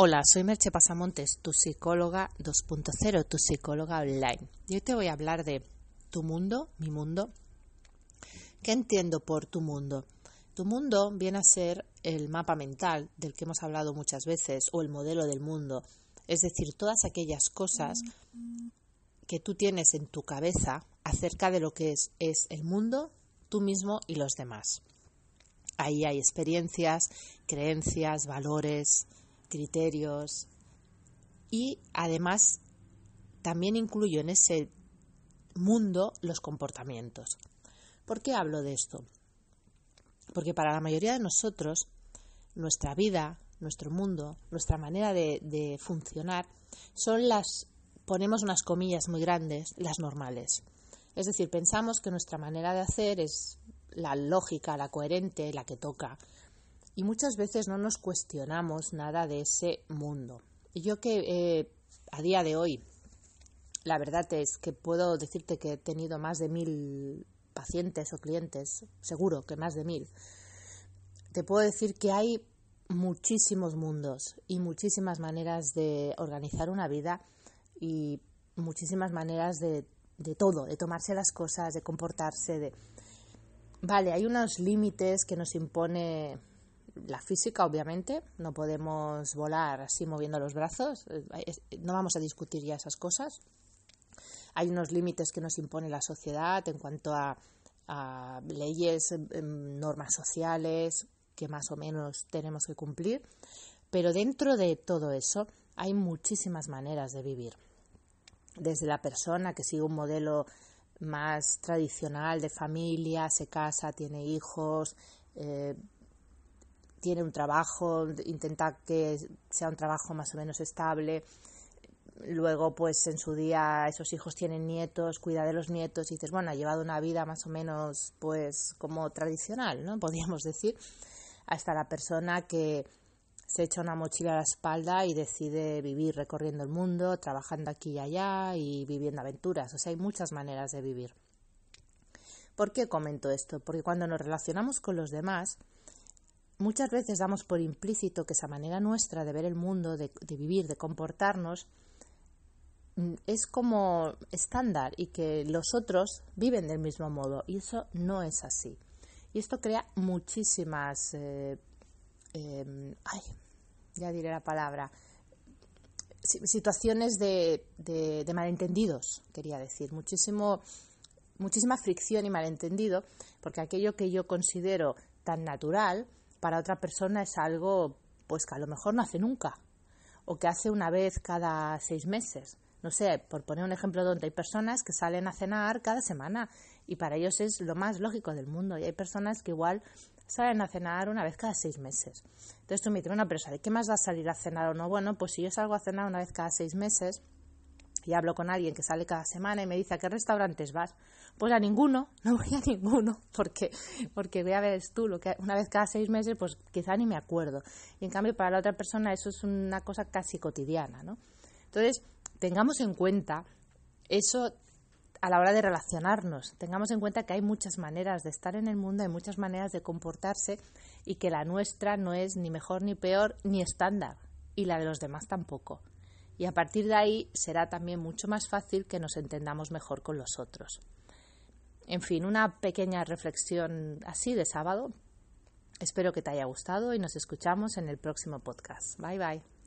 Hola, soy Merche Pasamontes, tu psicóloga 2.0, tu psicóloga online. Y hoy te voy a hablar de tu mundo, mi mundo. ¿Qué entiendo por tu mundo? Tu mundo viene a ser el mapa mental del que hemos hablado muchas veces o el modelo del mundo. Es decir, todas aquellas cosas que tú tienes en tu cabeza acerca de lo que es, es el mundo, tú mismo y los demás. Ahí hay experiencias, creencias, valores, criterios y además también incluyo en ese mundo los comportamientos. ¿Por qué hablo de esto? Porque para la mayoría de nosotros, nuestra vida, nuestro mundo, nuestra manera de, de funcionar son las, ponemos unas comillas muy grandes, las normales. Es decir, pensamos que nuestra manera de hacer es la lógica, la coherente, la que toca, y muchas veces no nos cuestionamos nada de ese mundo. Y yo que eh, a día de hoy, la verdad es que puedo decirte que he tenido más de mil pacientes o clientes, seguro que más de mil, te puedo decir que hay muchísimos mundos y muchísimas maneras de organizar una vida y muchísimas maneras de, de todo, de tomarse las cosas, de comportarse, de... Vale, hay unos límites que nos impone la física, obviamente, no podemos volar así moviendo los brazos, eh, no vamos a discutir ya esas cosas. Hay unos límites que nos impone la sociedad en cuanto a, leyes, em, em, normas sociales que más o menos tenemos que cumplir, pero dentro de todo eso hay muchísimas maneras de vivir. Desde la persona que sigue un modelo más tradicional de familia, se casa, tiene hijos, eh, tiene un trabajo, intenta que sea un trabajo más o menos estable. Luego, pues en su día esos hijos tienen nietos, cuida de los nietos y dices, bueno, ha llevado una vida más o menos pues como tradicional, ¿no? Podríamos decir, hasta la persona que se echa una mochila a la espalda y decide vivir recorriendo el mundo, trabajando aquí y allá y viviendo aventuras. O sea, hay muchas maneras de vivir. ¿Por qué comento esto? Porque cuando nos relacionamos con los demás, muchas veces damos por implícito que esa manera nuestra de ver el mundo, de, vivir, de comportarnos, mm, es como estándar y que los otros viven del mismo modo y eso no es así. Y esto crea muchísimas, eh, em, ay, ya diré la palabra, situaciones de, de, de, malentendidos, quería decir, muchísimo, muchísima fricción y malentendido, porque aquello que yo considero tan natural, para otra persona es algo pues que a lo mejor no hace nunca o que hace una vez cada seis meses. No sé, por poner un ejemplo donde hay personas que salen a cenar cada semana y para ellos es lo más lógico del mundo y hay personas que igual salen a cenar una vez cada seis meses. Entonces tú me dices, bueno, pero ¿de qué más da salir a cenar o no? Bueno, pues si yo salgo a cenar una vez cada seis meses, y hablo con alguien que sale cada semana y me dice a qué restaurantes vas, pues a ninguno, no voy a ninguno, porque, porque voy a ver tú, lo que una vez cada seis meses, pues quizá ni me acuerdo. Y en cambio para la otra persona eso es una cosa casi cotidiana, ¿no? Entonces, tengamos en cuenta eso a la hora de relacionarnos. Tengamos en cuenta que hay muchas maneras de estar en el mundo, hay muchas maneras de comportarse y que la nuestra no es ni mejor ni peor ni estándar y la de los demás tampoco y a partir de ahí será también mucho más fácil que nos entendamos mejor con los otros. En fin, una pequeña reflexión así de sábado. Espero que te haya gustado y nos escuchamos en el próximo podcast. Bye bye.